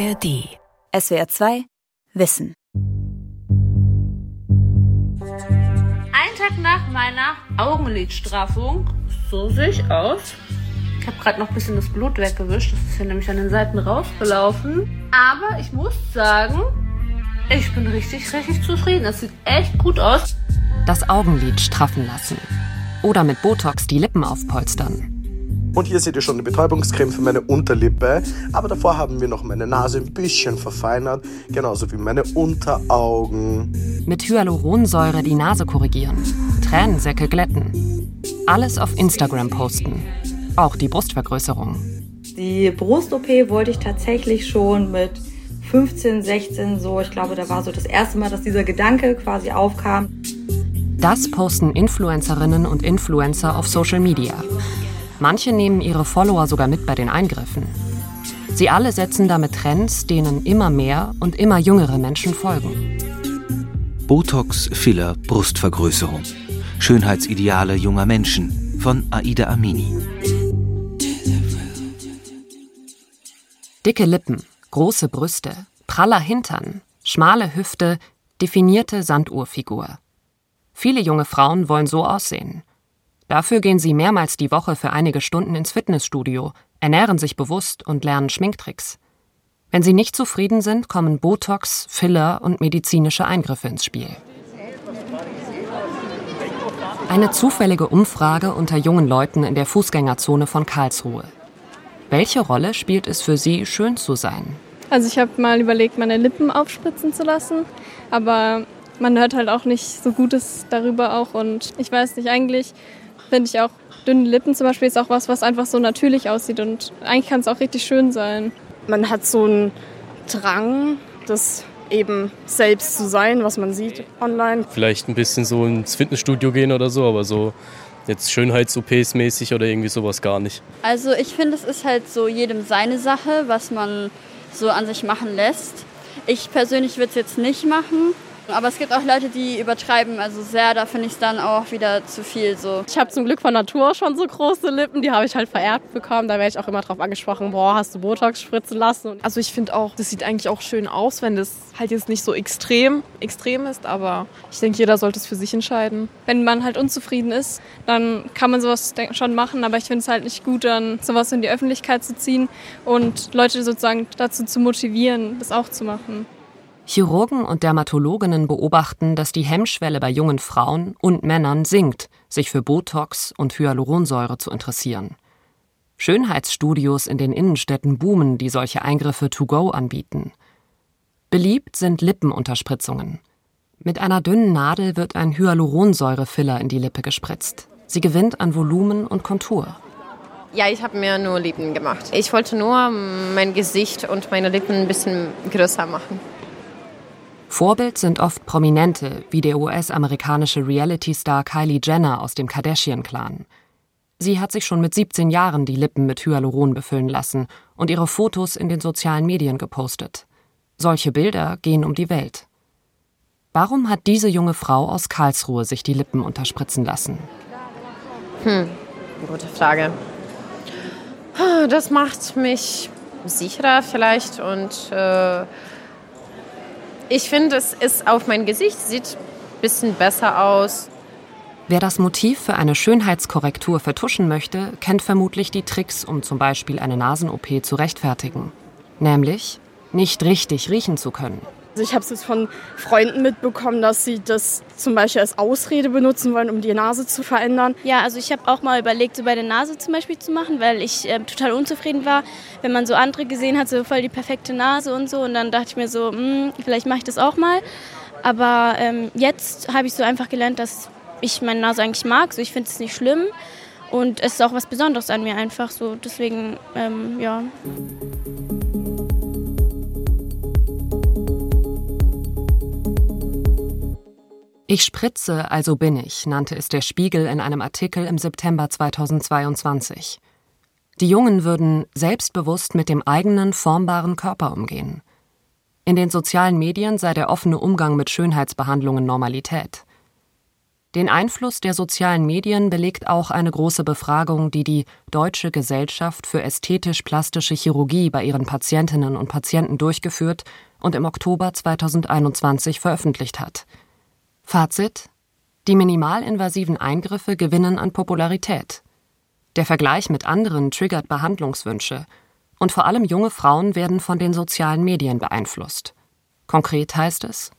ARD. SWR 2 Wissen. Einen Tag nach meiner Augenlidstraffung, so sehe ich aus. Ich habe gerade noch ein bisschen das Blut weggewischt, das ist ja nämlich an den Seiten rausgelaufen. Aber ich muss sagen, ich bin richtig, richtig zufrieden. Das sieht echt gut aus. Das Augenlid straffen lassen. Oder mit Botox die Lippen aufpolstern. Und hier seht ihr schon eine Betäubungscreme für meine Unterlippe. Aber davor haben wir noch meine Nase ein bisschen verfeinert, genauso wie meine Unteraugen. Mit Hyaluronsäure die Nase korrigieren. Tränensäcke glätten. Alles auf Instagram posten. Auch die Brustvergrößerung. Die Brust-OP wollte ich tatsächlich schon mit 15, 16 so. Ich glaube, da war so das erste Mal, dass dieser Gedanke quasi aufkam. Das posten Influencerinnen und Influencer auf Social Media. Manche nehmen ihre Follower sogar mit bei den Eingriffen. Sie alle setzen damit Trends, denen immer mehr und immer jüngere Menschen folgen. Botox, Filler, Brustvergrößerung. Schönheitsideale junger Menschen von Aida Amini. Dicke Lippen, große Brüste, praller Hintern, schmale Hüfte, definierte Sanduhrfigur. Viele junge Frauen wollen so aussehen. Dafür gehen sie mehrmals die Woche für einige Stunden ins Fitnessstudio, ernähren sich bewusst und lernen Schminktricks. Wenn sie nicht zufrieden sind, kommen Botox, Filler und medizinische Eingriffe ins Spiel. Eine zufällige Umfrage unter jungen Leuten in der Fußgängerzone von Karlsruhe. Welche Rolle spielt es für sie, schön zu sein? Also ich habe mal überlegt, meine Lippen aufspritzen zu lassen, aber man hört halt auch nicht so Gutes darüber auch und ich weiß nicht, eigentlich finde ich auch dünne Lippen zum Beispiel ist auch was, was einfach so natürlich aussieht und eigentlich kann es auch richtig schön sein. Man hat so einen Drang, das eben selbst zu sein, was man sieht online. Vielleicht ein bisschen so ins Fitnessstudio gehen oder so, aber so jetzt Schönheits-OPs mäßig oder irgendwie sowas gar nicht. Also ich finde, es ist halt so jedem seine Sache, was man so an sich machen lässt. Ich persönlich würde es jetzt nicht machen, aber es gibt auch Leute, die übertreiben, also sehr, da finde ich es dann auch wieder zu viel so. Ich habe zum Glück von Natur schon so große Lippen, die habe ich halt vererbt bekommen. Da werde ich auch immer drauf angesprochen, boah, hast du Botox spritzen lassen? Also ich finde auch, das sieht eigentlich auch schön aus, wenn das halt jetzt nicht so extrem, extrem ist, aber ich denke, jeder sollte es für sich entscheiden. Wenn man halt unzufrieden ist, dann kann man sowas schon machen, aber ich finde es halt nicht gut, dann sowas in die Öffentlichkeit zu ziehen und Leute sozusagen dazu zu motivieren, das auch zu machen. Chirurgen und Dermatologinnen beobachten, dass die Hemmschwelle bei jungen Frauen und Männern sinkt, sich für Botox und Hyaluronsäure zu interessieren. Schönheitsstudios in den Innenstädten boomen, die solche Eingriffe to go anbieten. Beliebt sind Lippenunterspritzungen. Mit einer dünnen Nadel wird ein Hyaluronsäurefiller in die Lippe gespritzt. Sie gewinnt an Volumen und Kontur. Ja, ich habe mir nur Lippen gemacht. Ich wollte nur mein Gesicht und meine Lippen ein bisschen größer machen. Vorbild sind oft Prominente, wie der US-amerikanische Reality-Star Kylie Jenner aus dem Kardashian-Clan. Sie hat sich schon mit 17 Jahren die Lippen mit Hyaluron befüllen lassen und ihre Fotos in den sozialen Medien gepostet. Solche Bilder gehen um die Welt. Warum hat diese junge Frau aus Karlsruhe sich die Lippen unterspritzen lassen? Hm, gute Frage. Das macht mich sicherer vielleicht und äh, ich finde, es ist auf mein Gesicht, sieht ein bisschen besser aus. Wer das Motiv für eine Schönheitskorrektur vertuschen möchte, kennt vermutlich die Tricks, um zum Beispiel eine Nasen-OP zu rechtfertigen. Nämlich, nicht richtig riechen zu können. Also ich habe es jetzt von Freunden mitbekommen, dass sie das zum Beispiel als Ausrede benutzen wollen, um die Nase zu verändern. Ja, also ich habe auch mal überlegt, so bei der Nase zum Beispiel zu machen, weil ich äh, total unzufrieden war, wenn man so andere gesehen hat, so voll die perfekte Nase und so. Und dann dachte ich mir so, mh, hm, vielleicht mache ich das auch mal. Aber ähm, jetzt habe ich so einfach gelernt, dass ich meine Nase eigentlich mag. So, ich finde es nicht schlimm. Und es ist auch was Besonderes an mir einfach so. Deswegen, ähm, ja. Ich spritze, also bin ich, nannte es der Spiegel in einem Artikel im September 2022. Die Jungen würden selbstbewusst mit dem eigenen formbaren Körper umgehen. In den sozialen Medien sei der offene Umgang mit Schönheitsbehandlungen Normalität. Den Einfluss der sozialen Medien belegt auch eine große Befragung, die die Deutsche Gesellschaft für ästhetisch-plastische Chirurgie bei ihren Patientinnen und Patienten durchgeführt und im Oktober 2021 veröffentlicht hat. Fazit: Die minimalinvasiven Eingriffe gewinnen an Popularität. Der Vergleich mit anderen triggert Behandlungswünsche, und vor allem junge Frauen werden von den sozialen Medien beeinflusst. Konkret heißt es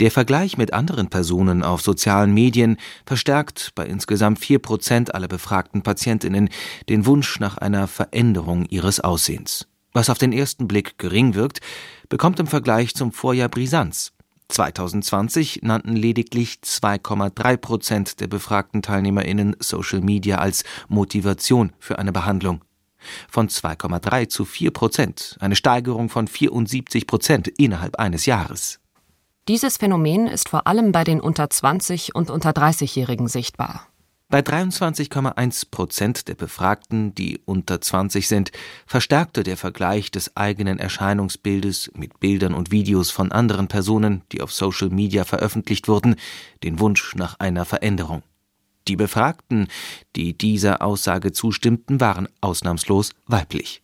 der Vergleich mit anderen Personen auf sozialen Medien verstärkt bei insgesamt vier Prozent aller befragten Patientinnen den Wunsch nach einer Veränderung ihres Aussehens. Was auf den ersten Blick gering wirkt, bekommt im Vergleich zum Vorjahr Brisanz. 2020 nannten lediglich 2,3 Prozent der befragten TeilnehmerInnen Social Media als Motivation für eine Behandlung. Von 2,3 zu 4 Prozent, eine Steigerung von 74 Prozent innerhalb eines Jahres. Dieses Phänomen ist vor allem bei den unter 20 und unter 30-Jährigen sichtbar. Bei 23,1 Prozent der Befragten, die unter 20 sind, verstärkte der Vergleich des eigenen Erscheinungsbildes mit Bildern und Videos von anderen Personen, die auf Social Media veröffentlicht wurden, den Wunsch nach einer Veränderung. Die Befragten, die dieser Aussage zustimmten, waren ausnahmslos weiblich.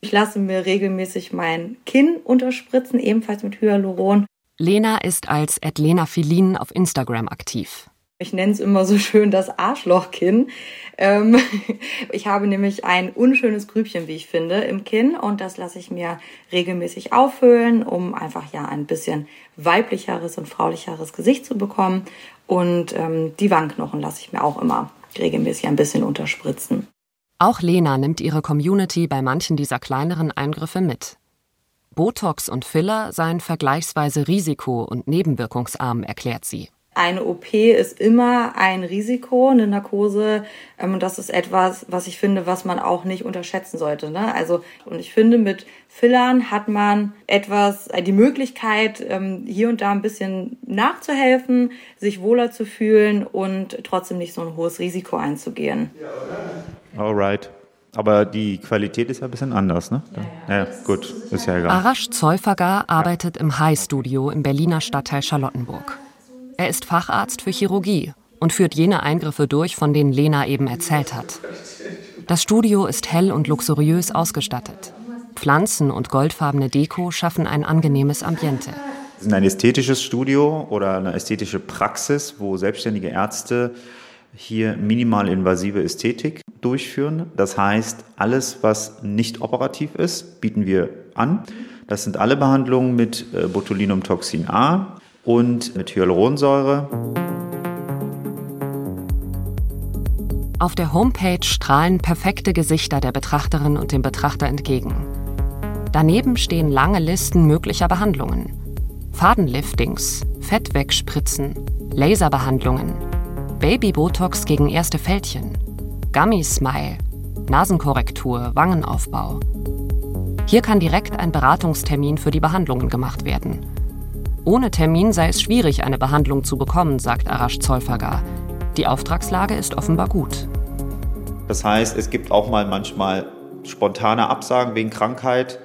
Ich lasse mir regelmäßig mein Kinn unterspritzen, ebenfalls mit Hyaluron. Lena ist als Lena Filin auf Instagram aktiv. Ich nenne es immer so schön das Arschlochkinn. Ähm, ich habe nämlich ein unschönes Grübchen, wie ich finde, im Kinn und das lasse ich mir regelmäßig auffüllen, um einfach ja ein bisschen weiblicheres und fraulicheres Gesicht zu bekommen. Und ähm, die Wangenknochen lasse ich mir auch immer regelmäßig ein bisschen unterspritzen. Auch Lena nimmt ihre Community bei manchen dieser kleineren Eingriffe mit. Botox und Filler seien vergleichsweise risiko- und nebenwirkungsarm, erklärt sie. Eine OP ist immer ein Risiko, eine Narkose. Ähm, und das ist etwas, was ich finde, was man auch nicht unterschätzen sollte. Ne? Also, und ich finde, mit Fillern hat man etwas, äh, die Möglichkeit, ähm, hier und da ein bisschen nachzuhelfen, sich wohler zu fühlen und trotzdem nicht so ein hohes Risiko einzugehen. Alright. Aber die Qualität ist ja ein bisschen anders, ne? Ja, ja gut, ist ja egal. Arash Zeufagar arbeitet im High-Studio im Berliner Stadtteil Charlottenburg. Er ist Facharzt für Chirurgie und führt jene Eingriffe durch, von denen Lena eben erzählt hat. Das Studio ist hell und luxuriös ausgestattet. Pflanzen und goldfarbene Deko schaffen ein angenehmes Ambiente. Es ist ein ästhetisches Studio oder eine ästhetische Praxis, wo selbstständige Ärzte hier minimalinvasive Ästhetik durchführen. Das heißt, alles, was nicht operativ ist, bieten wir an. Das sind alle Behandlungen mit äh, Botulinumtoxin A und mit Hyaluronsäure. Auf der Homepage strahlen perfekte Gesichter der Betrachterin und dem Betrachter entgegen. Daneben stehen lange Listen möglicher Behandlungen. Fadenliftings, Fettwegspritzen, Laserbehandlungen, Baby-Botox gegen erste Fältchen, Gummy-Smile, Nasenkorrektur, Wangenaufbau. Hier kann direkt ein Beratungstermin für die Behandlungen gemacht werden. Ohne Termin sei es schwierig, eine Behandlung zu bekommen, sagt Arash Zollfagar. Die Auftragslage ist offenbar gut. Das heißt, es gibt auch mal manchmal spontane Absagen wegen Krankheit.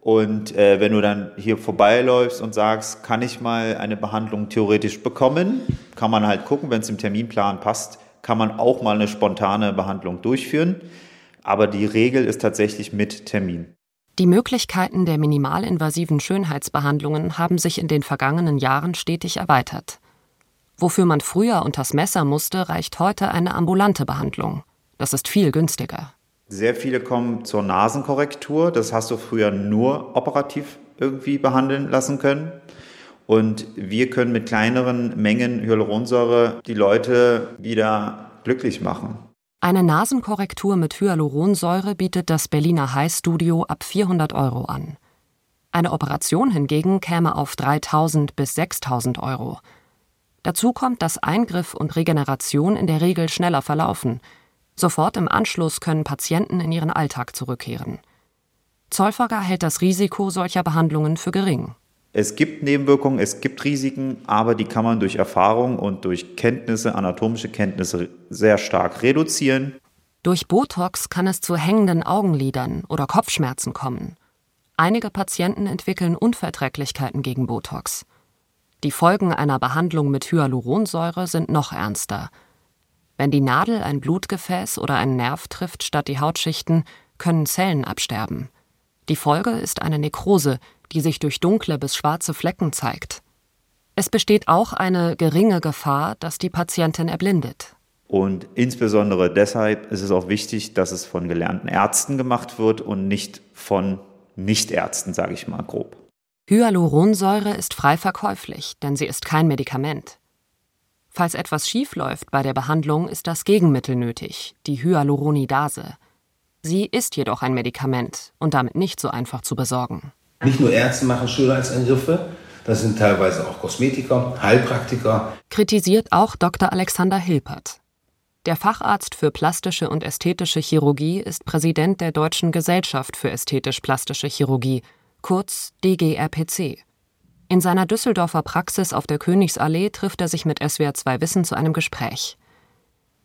Und äh, wenn du dann hier vorbeiläufst und sagst, kann ich mal eine Behandlung theoretisch bekommen, kann man halt gucken, wenn es im Terminplan passt, kann man auch mal eine spontane Behandlung durchführen. Aber die Regel ist tatsächlich mit Termin. Die Möglichkeiten der minimalinvasiven Schönheitsbehandlungen haben sich in den vergangenen Jahren stetig erweitert. Wofür man früher unters Messer musste, reicht heute eine ambulante Behandlung. Das ist viel günstiger. Sehr viele kommen zur Nasenkorrektur. Das hast du früher nur operativ irgendwie behandeln lassen können. Und wir können mit kleineren Mengen Hyaluronsäure die Leute wieder glücklich machen. Eine Nasenkorrektur mit Hyaluronsäure bietet das Berliner High Studio ab 400 Euro an. Eine Operation hingegen käme auf 3000 bis 6000 Euro. Dazu kommt, dass Eingriff und Regeneration in der Regel schneller verlaufen. Sofort im Anschluss können Patienten in ihren Alltag zurückkehren. Zollfager hält das Risiko solcher Behandlungen für gering. Es gibt Nebenwirkungen, es gibt Risiken, aber die kann man durch Erfahrung und durch Kenntnisse, anatomische Kenntnisse sehr stark reduzieren. Durch Botox kann es zu hängenden Augenlidern oder Kopfschmerzen kommen. Einige Patienten entwickeln Unverträglichkeiten gegen Botox. Die Folgen einer Behandlung mit Hyaluronsäure sind noch ernster. Wenn die Nadel ein Blutgefäß oder einen Nerv trifft statt die Hautschichten, können Zellen absterben. Die Folge ist eine Nekrose, die sich durch dunkle bis schwarze Flecken zeigt. Es besteht auch eine geringe Gefahr, dass die Patientin erblindet. Und insbesondere deshalb ist es auch wichtig, dass es von gelernten Ärzten gemacht wird und nicht von Nichtärzten, sage ich mal grob. Hyaluronsäure ist frei verkäuflich, denn sie ist kein Medikament. Falls etwas schiefläuft bei der Behandlung, ist das Gegenmittel nötig, die Hyaluronidase. Sie ist jedoch ein Medikament und damit nicht so einfach zu besorgen. Nicht nur Ärzte machen Schönheitseingriffe, das sind teilweise auch Kosmetiker, Heilpraktiker. Kritisiert auch Dr. Alexander Hilpert. Der Facharzt für plastische und ästhetische Chirurgie ist Präsident der Deutschen Gesellschaft für ästhetisch-plastische Chirurgie kurz DGRPC. In seiner Düsseldorfer Praxis auf der Königsallee trifft er sich mit SWR2 Wissen zu einem Gespräch.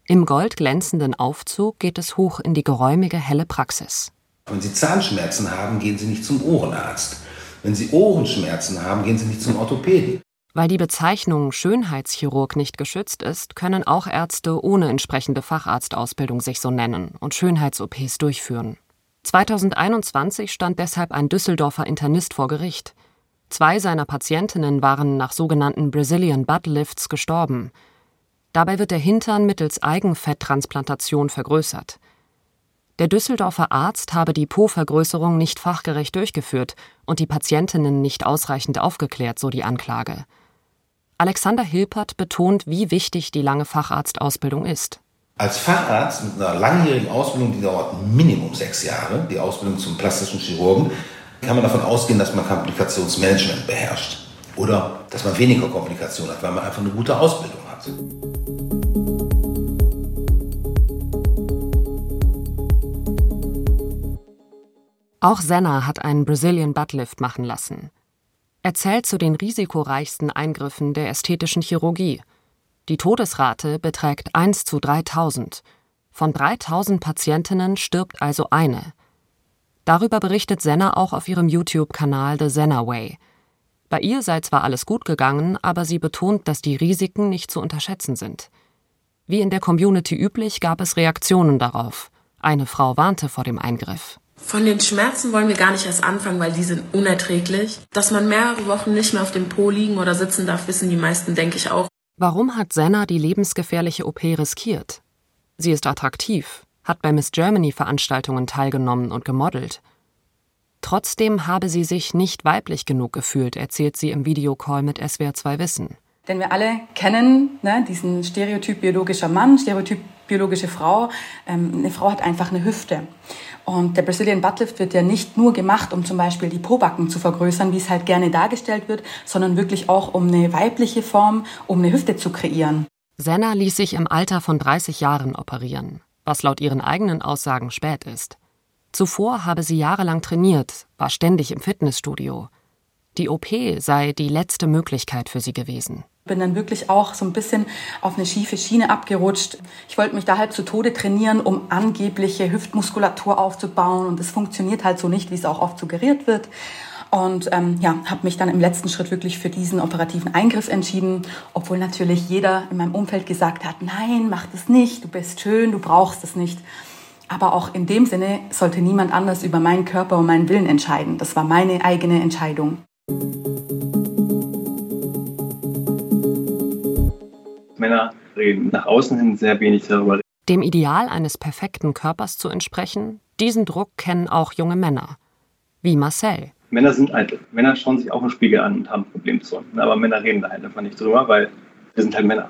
Im goldglänzenden Aufzug geht es hoch in die geräumige, helle Praxis. Wenn Sie Zahnschmerzen haben, gehen Sie nicht zum Ohrenarzt. Wenn Sie Ohrenschmerzen haben, gehen Sie nicht zum Orthopäden. Weil die Bezeichnung Schönheitschirurg nicht geschützt ist, können auch Ärzte ohne entsprechende Facharztausbildung sich so nennen und Schönheits-OPs durchführen. 2021 stand deshalb ein Düsseldorfer Internist vor Gericht. Zwei seiner Patientinnen waren nach sogenannten Brazilian Butt Lifts gestorben. Dabei wird der Hintern mittels Eigenfetttransplantation vergrößert. Der Düsseldorfer Arzt habe die Po-Vergrößerung nicht fachgerecht durchgeführt und die Patientinnen nicht ausreichend aufgeklärt, so die Anklage. Alexander Hilpert betont, wie wichtig die lange Facharztausbildung ist. Als Facharzt mit einer langjährigen Ausbildung, die dauert Minimum sechs Jahre, die Ausbildung zum plastischen Chirurgen, kann man davon ausgehen, dass man Komplikationsmanagement beherrscht. Oder dass man weniger Komplikationen hat, weil man einfach eine gute Ausbildung hat. Auch Senna hat einen Brazilian Buttlift machen lassen. Er zählt zu den risikoreichsten Eingriffen der ästhetischen Chirurgie – die Todesrate beträgt 1 zu 3000. Von 3000 Patientinnen stirbt also eine. Darüber berichtet Senna auch auf ihrem YouTube-Kanal The Senna Way. Bei ihr sei zwar alles gut gegangen, aber sie betont, dass die Risiken nicht zu unterschätzen sind. Wie in der Community üblich gab es Reaktionen darauf. Eine Frau warnte vor dem Eingriff. Von den Schmerzen wollen wir gar nicht erst anfangen, weil die sind unerträglich. Dass man mehrere Wochen nicht mehr auf dem Po liegen oder sitzen darf, wissen die meisten, denke ich auch. Warum hat Senna die lebensgefährliche OP riskiert? Sie ist attraktiv, hat bei Miss Germany Veranstaltungen teilgenommen und gemodelt. Trotzdem habe sie sich nicht weiblich genug gefühlt, erzählt sie im Videocall mit SWR2 Wissen. Denn wir alle kennen ne, diesen Stereotyp biologischer Mann, Stereotyp biologische Frau. Ähm, eine Frau hat einfach eine Hüfte. Und der Brazilian Buttlift wird ja nicht nur gemacht, um zum Beispiel die Pobacken zu vergrößern, wie es halt gerne dargestellt wird, sondern wirklich auch um eine weibliche Form, um eine Hüfte zu kreieren. Senna ließ sich im Alter von 30 Jahren operieren, was laut ihren eigenen Aussagen spät ist. Zuvor habe sie jahrelang trainiert, war ständig im Fitnessstudio. Die OP sei die letzte Möglichkeit für sie gewesen. Bin dann wirklich auch so ein bisschen auf eine schiefe Schiene abgerutscht. Ich wollte mich da halb zu Tode trainieren, um angebliche Hüftmuskulatur aufzubauen. Und es funktioniert halt so nicht, wie es auch oft suggeriert wird. Und ähm, ja, habe mich dann im letzten Schritt wirklich für diesen operativen Eingriff entschieden, obwohl natürlich jeder in meinem Umfeld gesagt hat, nein, mach das nicht, du bist schön, du brauchst es nicht. Aber auch in dem Sinne sollte niemand anders über meinen Körper und meinen Willen entscheiden. Das war meine eigene Entscheidung. Männer reden nach außen hin sehr wenig darüber. Dem Ideal eines perfekten Körpers zu entsprechen, diesen Druck kennen auch junge Männer. Wie Marcel. Männer sind eitel. Männer schauen sich auch im Spiegel an und haben Problemzonen. Aber Männer reden da halt einfach nicht drüber, weil wir sind halt Männer.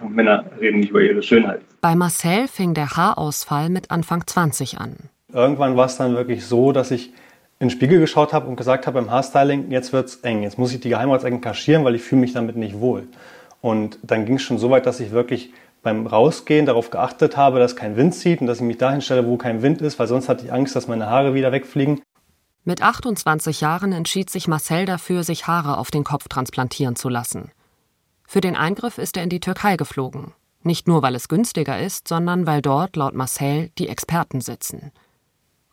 Und Männer reden nicht über ihre Schönheit. Bei Marcel fing der Haarausfall mit Anfang 20 an. Irgendwann war es dann wirklich so, dass ich in den Spiegel geschaut habe und gesagt habe beim Haarstyling, jetzt wird es eng. Jetzt muss ich die Geheimratsecken kaschieren, weil ich fühle mich damit nicht wohl. Und dann ging es schon so weit, dass ich wirklich beim Rausgehen darauf geachtet habe, dass kein Wind zieht und dass ich mich dahin stelle, wo kein Wind ist, weil sonst hatte ich Angst, dass meine Haare wieder wegfliegen. Mit 28 Jahren entschied sich Marcel dafür, sich Haare auf den Kopf transplantieren zu lassen. Für den Eingriff ist er in die Türkei geflogen. Nicht nur, weil es günstiger ist, sondern weil dort, laut Marcel, die Experten sitzen.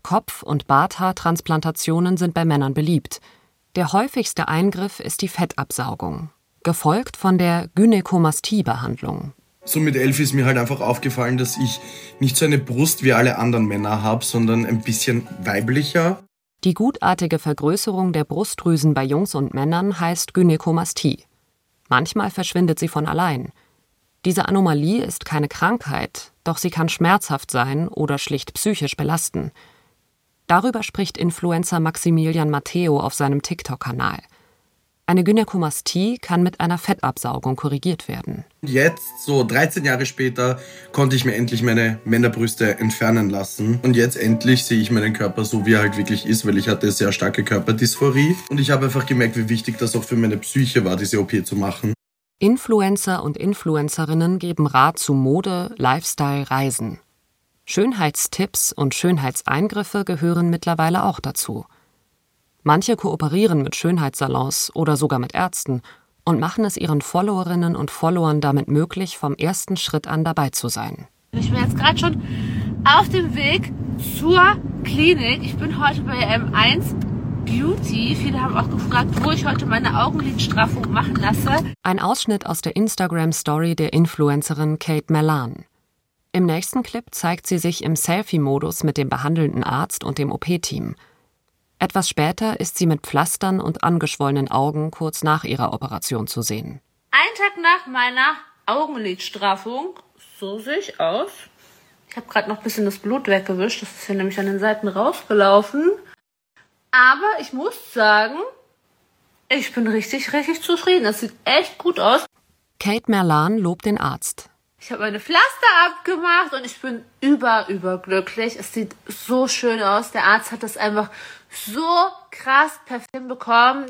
Kopf- und Barthaartransplantationen sind bei Männern beliebt. Der häufigste Eingriff ist die Fettabsaugung. Gefolgt von der Gynäkomastie-Behandlung. So mit elf ist mir halt einfach aufgefallen, dass ich nicht so eine Brust wie alle anderen Männer habe, sondern ein bisschen weiblicher. Die gutartige Vergrößerung der Brustdrüsen bei Jungs und Männern heißt Gynäkomastie. Manchmal verschwindet sie von allein. Diese Anomalie ist keine Krankheit, doch sie kann schmerzhaft sein oder schlicht psychisch belasten. Darüber spricht Influencer Maximilian Matteo auf seinem TikTok-Kanal. Eine Gynäkomastie kann mit einer Fettabsaugung korrigiert werden. Jetzt, so 13 Jahre später, konnte ich mir endlich meine Männerbrüste entfernen lassen. Und jetzt endlich sehe ich meinen Körper so, wie er halt wirklich ist, weil ich hatte sehr starke Körperdysphorie. Und ich habe einfach gemerkt, wie wichtig das auch für meine Psyche war, diese OP zu machen. Influencer und Influencerinnen geben Rat zu Mode, Lifestyle, Reisen. Schönheitstipps und Schönheitseingriffe gehören mittlerweile auch dazu. Manche kooperieren mit Schönheitssalons oder sogar mit Ärzten und machen es ihren Followerinnen und Followern damit möglich, vom ersten Schritt an dabei zu sein. Ich bin jetzt gerade schon auf dem Weg zur Klinik. Ich bin heute bei M1 Beauty. Viele haben auch gefragt, wo ich heute meine Augenlidstraffung machen lasse. Ein Ausschnitt aus der Instagram-Story der Influencerin Kate Melan. Im nächsten Clip zeigt sie sich im Selfie-Modus mit dem behandelnden Arzt und dem OP-Team. Etwas später ist sie mit Pflastern und angeschwollenen Augen kurz nach ihrer Operation zu sehen. Ein Tag nach meiner Augenlidstraffung, so sehe ich aus. Ich habe gerade noch ein bisschen das Blut weggewischt, das ist hier nämlich an den Seiten rausgelaufen. Aber ich muss sagen, ich bin richtig, richtig zufrieden. Das sieht echt gut aus. Kate Merlan lobt den Arzt. Ich habe meine Pflaster abgemacht und ich bin über, überglücklich. Es sieht so schön aus. Der Arzt hat das einfach so krass perfekt bekommen.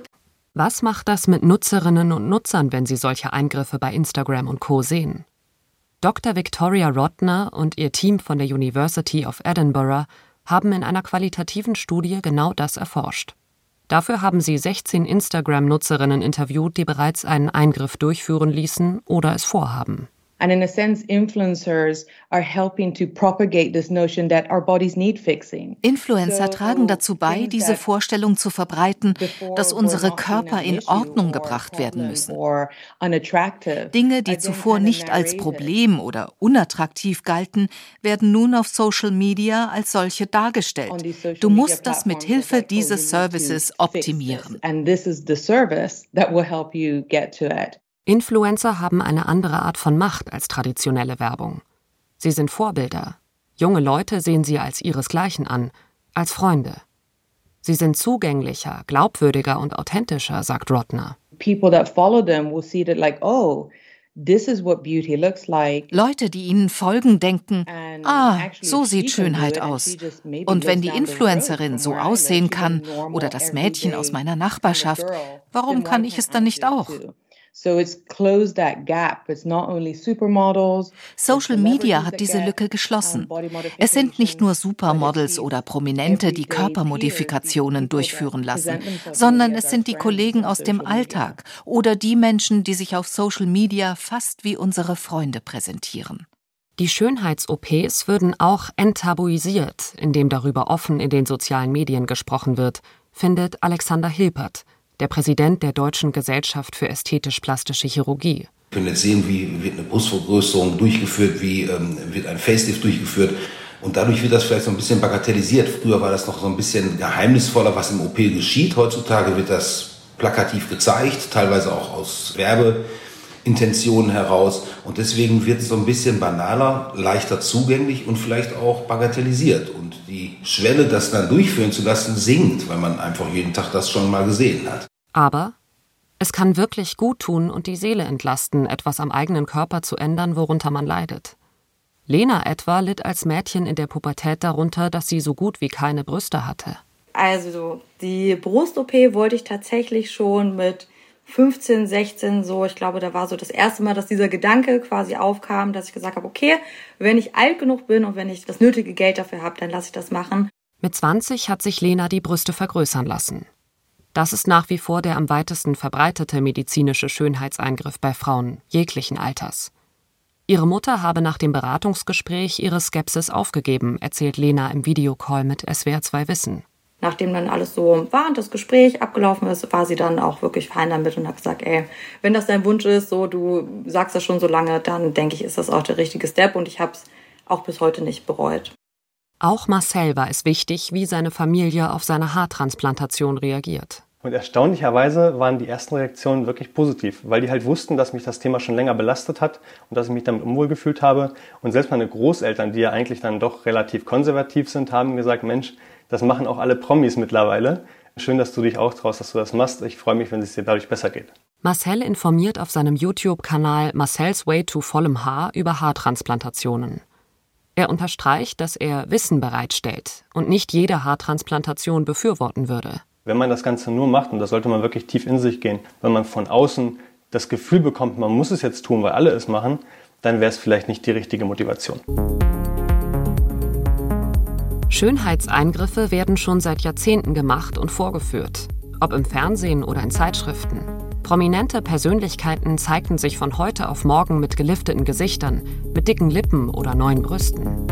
Was macht das mit Nutzerinnen und Nutzern, wenn sie solche Eingriffe bei Instagram und Co. sehen? Dr. Victoria Rodner und ihr Team von der University of Edinburgh haben in einer qualitativen Studie genau das erforscht. Dafür haben sie 16 Instagram-Nutzerinnen interviewt, die bereits einen Eingriff durchführen ließen oder es vorhaben. And in a sense, influencers are helping to propagate this notion that our bodies need fixing. Influencer tragen dazu bei, diese Vorstellung zu verbreiten, dass unsere Körper in Ordnung gebracht werden müssen. Dinge, die zuvor nicht als Problem oder unattraktiv galten, werden nun auf Social Media als solche dargestellt. Du musst das mit Hilfe dieses Services optimieren. Influencer haben eine andere Art von Macht als traditionelle Werbung. Sie sind Vorbilder. Junge Leute sehen sie als ihresgleichen an, als Freunde. Sie sind zugänglicher, glaubwürdiger und authentischer, sagt Rodner. People that follow them will see that like, oh, This is what beauty looks like. Leute, die ihnen folgen, denken, ah, so sieht Schönheit aus. Und wenn die Influencerin so aussehen kann oder das Mädchen aus meiner Nachbarschaft, warum kann ich es dann nicht auch? Social Media hat diese Lücke geschlossen. Es sind nicht nur Supermodels oder Prominente, die Körpermodifikationen durchführen lassen, sondern es sind die Kollegen aus dem Alltag oder die Menschen, die sich auf Social Media fast wie unsere Freunde präsentieren. Die Schönheits-OPs würden auch enttabuisiert, indem darüber offen in den sozialen Medien gesprochen wird, findet Alexander Hilpert, der Präsident der Deutschen Gesellschaft für ästhetisch-plastische Chirurgie. Wir können jetzt sehen, wie wird eine Brustvergrößerung durchgeführt, wie ähm, wird ein Facelift durchgeführt. Und dadurch wird das vielleicht so ein bisschen bagatellisiert. Früher war das noch so ein bisschen geheimnisvoller, was im OP geschieht. Heutzutage wird das plakativ gezeigt, teilweise auch aus Werbe. Intentionen heraus. Und deswegen wird es so ein bisschen banaler, leichter zugänglich und vielleicht auch bagatellisiert. Und die Schwelle, das dann durchführen zu lassen, sinkt, weil man einfach jeden Tag das schon mal gesehen hat. Aber es kann wirklich gut tun und die Seele entlasten, etwas am eigenen Körper zu ändern, worunter man leidet. Lena etwa litt als Mädchen in der Pubertät darunter, dass sie so gut wie keine Brüste hatte. Also die Brust-OP wollte ich tatsächlich schon mit 15, 16 so, ich glaube, da war so das erste Mal, dass dieser Gedanke quasi aufkam, dass ich gesagt habe, okay, wenn ich alt genug bin und wenn ich das nötige Geld dafür habe, dann lasse ich das machen. Mit 20 hat sich Lena die Brüste vergrößern lassen. Das ist nach wie vor der am weitesten verbreitete medizinische Schönheitseingriff bei Frauen jeglichen Alters. Ihre Mutter habe nach dem Beratungsgespräch ihre Skepsis aufgegeben, erzählt Lena im Videocall mit SWR2 Wissen. nachdem dann alles so war und das Gespräch abgelaufen ist, war sie dann auch wirklich fein damit und hat gesagt, ey, wenn das dein Wunsch ist, so du sagst das schon so lange, dann denke ich, ist das auch der richtige Step und ich habe es auch bis heute nicht bereut. Auch Marcel war es wichtig, wie seine Familie auf seine Haartransplantation reagiert. Und erstaunlicherweise waren die ersten Reaktionen wirklich positiv, weil die halt wussten, dass mich das Thema schon länger belastet hat und dass ich mich damit unwohl gefühlt habe. Und selbst meine Großeltern, die ja eigentlich dann doch relativ konservativ sind, haben gesagt, Mensch, das machen auch alle Promis mittlerweile. Schön, dass du dich auch traust, dass du das machst. Ich freue mich, wenn es dir dadurch besser geht. Marcel informiert auf seinem YouTube-Kanal Marcel's Way to vollem Haar über Haartransplantationen. Er unterstreicht, dass er Wissen bereitstellt und nicht jede Haartransplantation befürworten würde. Wenn man das Ganze nur macht, und da sollte man wirklich tief in sich gehen, wenn man von außen das Gefühl bekommt, man muss es jetzt tun, weil alle es machen, dann wäre es vielleicht nicht die richtige Motivation. Schönheitseingriffe werden schon seit Jahrzehnten gemacht und vorgeführt, ob im Fernsehen oder in Zeitschriften. Prominente Persönlichkeiten zeigten sich von heute auf morgen mit gelifteten Gesichtern, mit dicken Lippen oder neuen Brüsten.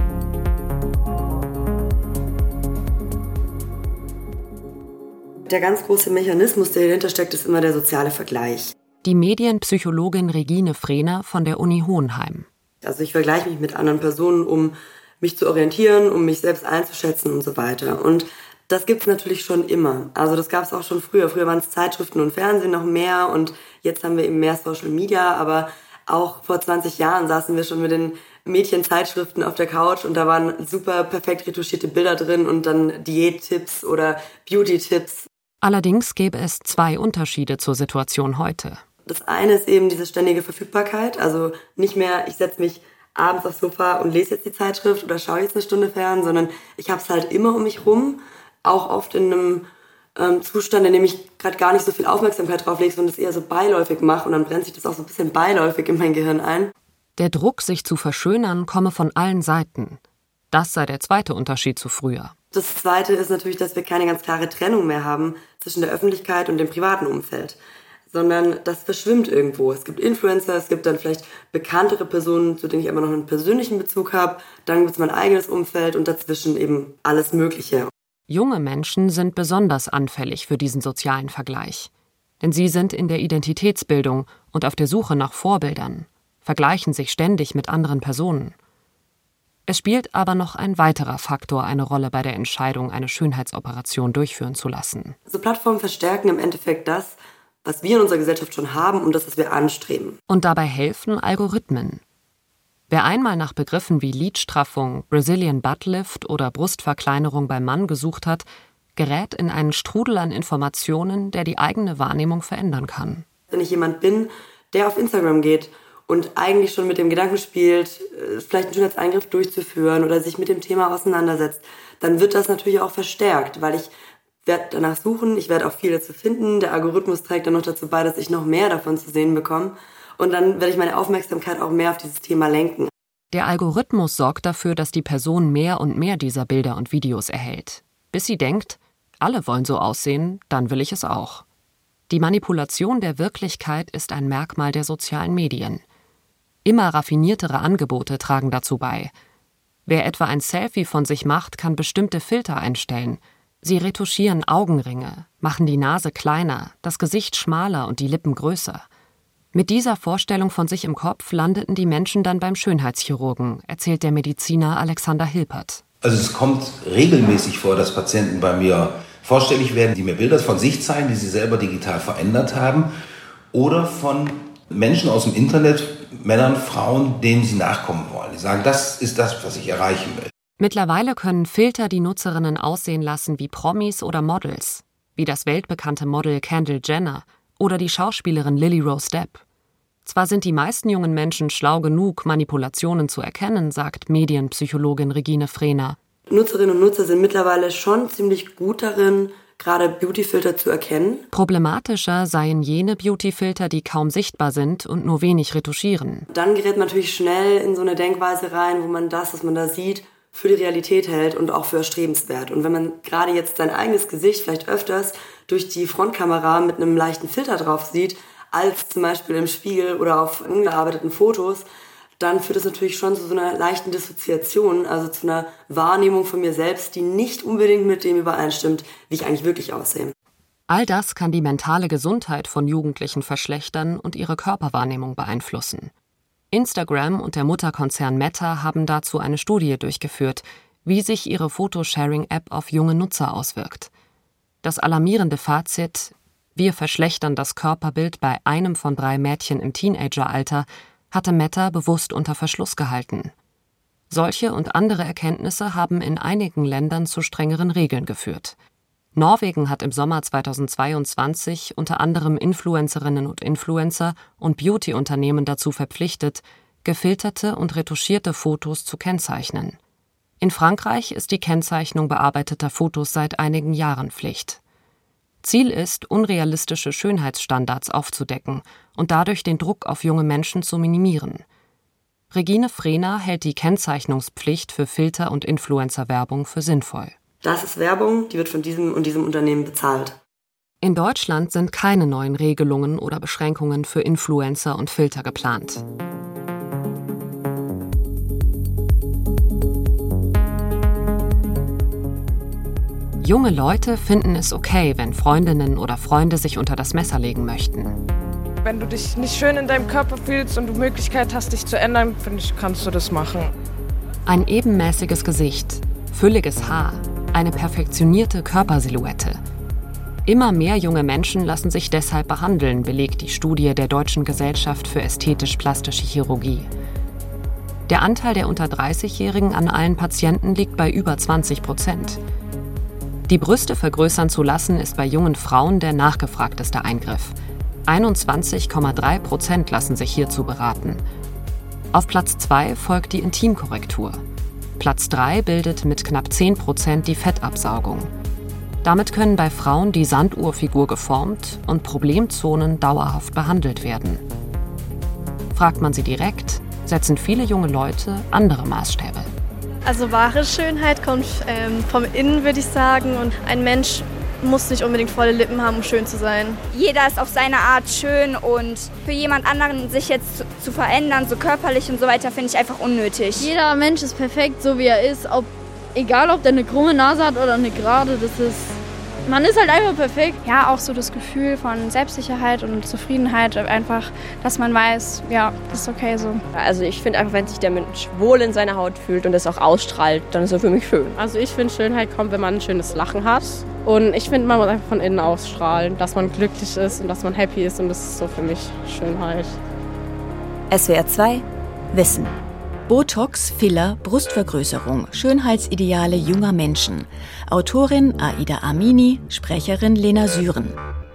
Der ganz große Mechanismus, der dahinter steckt, ist immer der soziale Vergleich. Die Medienpsychologin Regine Frehner von der Uni Hohenheim. Also ich vergleiche mich mit anderen Personen, um mich zu orientieren, um mich selbst einzuschätzen und so weiter. Und das gibt's natürlich schon immer. Also das gab's auch schon früher. Früher waren es Zeitschriften und Fernsehen noch mehr und jetzt haben wir eben mehr Social Media, aber auch vor 20 Jahren saßen wir schon mit den Mädchenzeitschriften auf der Couch und da waren super perfekt retuschierte Bilder drin und dann Diättipps oder Beauty-Tipps. Allerdings gäbe es zwei Unterschiede zur Situation heute. Das eine ist eben diese ständige Verfügbarkeit, also nicht mehr, ich setze mich abends aufs Sofa und lese jetzt die Zeitschrift oder schaue jetzt eine Stunde fern, sondern ich habe es halt immer um mich rum auch oft in einem ähm, Zustand, in dem ich gerade gar nicht so viel Aufmerksamkeit drauf lege, sondern es eher so beiläufig mache und dann brennt sich das auch so ein bisschen beiläufig in mein Gehirn ein. Der Druck, sich zu verschönern, komme von allen Seiten. Das sei der zweite Unterschied zu früher. Das zweite ist natürlich, dass wir keine ganz klare Trennung mehr haben zwischen der Öffentlichkeit und dem privaten Umfeld, sondern das verschwimmt irgendwo. Es gibt Influencer, es gibt dann vielleicht bekanntere Personen, zu denen ich aber noch einen persönlichen Bezug habe, dann gibt es mein eigenes Umfeld und dazwischen eben alles Mögliche. Junge Menschen sind besonders anfällig für diesen sozialen Vergleich. Denn sie sind in der Identitätsbildung und auf der Suche nach Vorbildern, vergleichen sich ständig mit anderen Personen. Es spielt aber noch ein weiterer Faktor eine Rolle bei der Entscheidung, eine Schönheitsoperation durchführen zu lassen. Also Plattformen verstärken im Endeffekt das, was wir in unserer Gesellschaft schon haben und das, was wir anstreben. Und dabei helfen Algorithmen, Wer einmal nach Begriffen wie Lidstraffung, Brazilian Buttlift oder Brustverkleinerung beim Mann gesucht hat, gerät in einen Strudel an Informationen, der die eigene Wahrnehmung verändern kann. Wenn ich jemand bin, der auf Instagram geht und eigentlich schon mit dem Gedanken spielt, äh, vielleicht einen Schönheitseingriff durchzuführen oder sich mit dem Thema auseinandersetzt, dann wird das natürlich auch verstärkt, weil ich werde danach suchen, ich werde auch viel dazu finden. Der Algorithmus trägt dann noch dazu bei, dass ich noch mehr davon zu sehen bekomme. Und dann werde ich meine Aufmerksamkeit auch mehr auf dieses Thema lenken. Der Algorithmus sorgt dafür, dass die Person mehr und mehr dieser Bilder und Videos erhält. Bis sie denkt, alle wollen so aussehen, dann will ich es auch. Die Manipulation der Wirklichkeit ist ein Merkmal der sozialen Medien. Immer raffiniertere Angebote tragen dazu bei. Wer etwa ein Selfie von sich macht, kann bestimmte Filter einstellen. Sie retuschieren Augenringe, machen die Nase kleiner, das Gesicht schmaler und die Lippen größer. Mit dieser Vorstellung von sich im Kopf landeten die Menschen dann beim Schönheitschirurgen, erzählt der Mediziner Alexander Hilpert. Also es kommt regelmäßig vor, dass Patienten bei mir vorstellig werden, die mir Bilder von sich zeigen, die sie selber digital verändert haben, oder von Menschen aus dem Internet, Männern, Frauen, denen sie nachkommen wollen. Die sagen, das ist das, was ich erreichen will. Mittlerweile können Filter die Nutzerinnen aussehen lassen wie Promis oder Models, wie das weltbekannte Model Kendall Jenner oder die Schauspielerin Lily Rose Depp. Zwar sind die meisten jungen Menschen schlau genug, Manipulationen zu erkennen, sagt Medienpsychologin Regine Frehner. Nutzerinnen und Nutzer sind mittlerweile schon ziemlich gut darin, gerade Beautyfilter zu erkennen. Problematischer seien jene Beautyfilter, die kaum sichtbar sind und nur wenig retuschieren. Dann gerät man natürlich schnell in so eine Denkweise rein, wo man das, was man da sieht, für die Realität hält und auch für erstrebenswert. Und wenn man gerade jetzt sein eigenes Gesicht vielleicht öfters durch die Frontkamera mit einem leichten Filter drauf sieht, als zum Beispiel im Spiegel oder auf ungearbeiteten Fotos, dann führt es natürlich schon zu so einer leichten Dissoziation, also zu einer Wahrnehmung von mir selbst, die nicht unbedingt mit dem übereinstimmt, wie ich eigentlich wirklich aussehe. All das kann die mentale Gesundheit von Jugendlichen verschlechtern und ihre Körperwahrnehmung beeinflussen. Instagram und der Mutterkonzern Meta haben dazu eine Studie durchgeführt, wie sich ihre Photosharing-App auf junge Nutzer auswirkt. Das alarmierende Fazit Wir verschlechtern das Körperbild bei einem von drei Mädchen im Teenageralter hatte Meta bewusst unter Verschluss gehalten. Solche und andere Erkenntnisse haben in einigen Ländern zu strengeren Regeln geführt. Norwegen hat im Sommer 2022 unter anderem Influencerinnen und Influencer und Beauty-Unternehmen dazu verpflichtet, gefilterte und retuschierte Fotos zu kennzeichnen. In Frankreich ist die Kennzeichnung bearbeiteter Fotos seit einigen Jahren Pflicht. Ziel ist, unrealistische Schönheitsstandards aufzudecken und dadurch den Druck auf junge Menschen zu minimieren. Regine Frehner hält die Kennzeichnungspflicht für Filter- und Influencer-Werbung für sinnvoll. Das ist Werbung, die wird von diesem und diesem Unternehmen bezahlt. In Deutschland sind keine neuen Regelungen oder Beschränkungen für Influencer und Filter geplant. Junge Leute finden es okay, wenn Freundinnen oder Freunde sich unter das Messer legen möchten. Wenn du dich nicht schön in deinem Körper fühlst und du Möglichkeit hast, dich zu ändern, finde ich, kannst du das machen. Ein ebenmäßiges Gesicht, fülliges Haar, eine perfektionierte Körpersilhouette. Immer mehr junge Menschen lassen sich deshalb behandeln, belegt die Studie der Deutschen Gesellschaft für ästhetisch-plastische Chirurgie. Der Anteil der unter 30-Jährigen an allen Patienten liegt bei über 20 Prozent. Die Brüste vergrößern zu lassen ist bei jungen Frauen der nachgefragteste Eingriff. 21,3 Prozent lassen sich hierzu beraten. Auf Platz 2 folgt die Intimkorrektur. Platz 3 bildet mit knapp 10 Prozent die Fettabsaugung. Damit können bei Frauen die Sanduhrfigur geformt und Problemzonen dauerhaft behandelt werden. Fragt man sie direkt, setzen viele junge Leute andere Maßstäbe. Also wahre Schönheit kommt ähm, vom Innen, würde ich sagen. Und ein Mensch muss nicht unbedingt volle Lippen haben, um schön zu sein. Jeder ist auf seine Art schön und für jemand anderen sich jetzt zu, zu verändern, so körperlich und so weiter, finde ich einfach unnötig. Jeder Mensch ist perfekt, so wie er ist. Ob, egal, ob der eine krumme Nase hat oder eine gerade, das ist man ist halt einfach perfekt. Ja, auch so das Gefühl von Selbstsicherheit und Zufriedenheit, einfach, dass man weiß, ja, das ist okay so. Also ich finde einfach, wenn sich der Mensch wohl in seiner Haut fühlt und das auch ausstrahlt, dann ist er für mich schön. Also ich finde, Schönheit kommt, wenn man ein schönes Lachen hat. Und ich finde, man muss einfach von innen ausstrahlen, dass man glücklich ist und dass man happy ist. Und das ist so für mich Schönheit. SWR 2 Wissen. Botox, Filler, Brustvergrößerung, Schönheitsideale junger Menschen. Autorin Aida Amini, Sprecherin Lena Süren.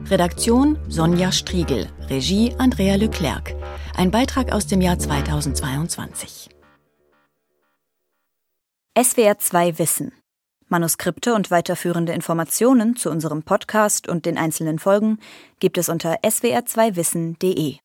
Redaktion Sonja Striegel, Regie Andrea Leclerc. Ein Beitrag aus dem Jahr 2022. SWR 2 Wissen. Manuskripte und weiterführende Informationen zu unserem Podcast und den einzelnen Folgen gibt es unter swr2wissen.de.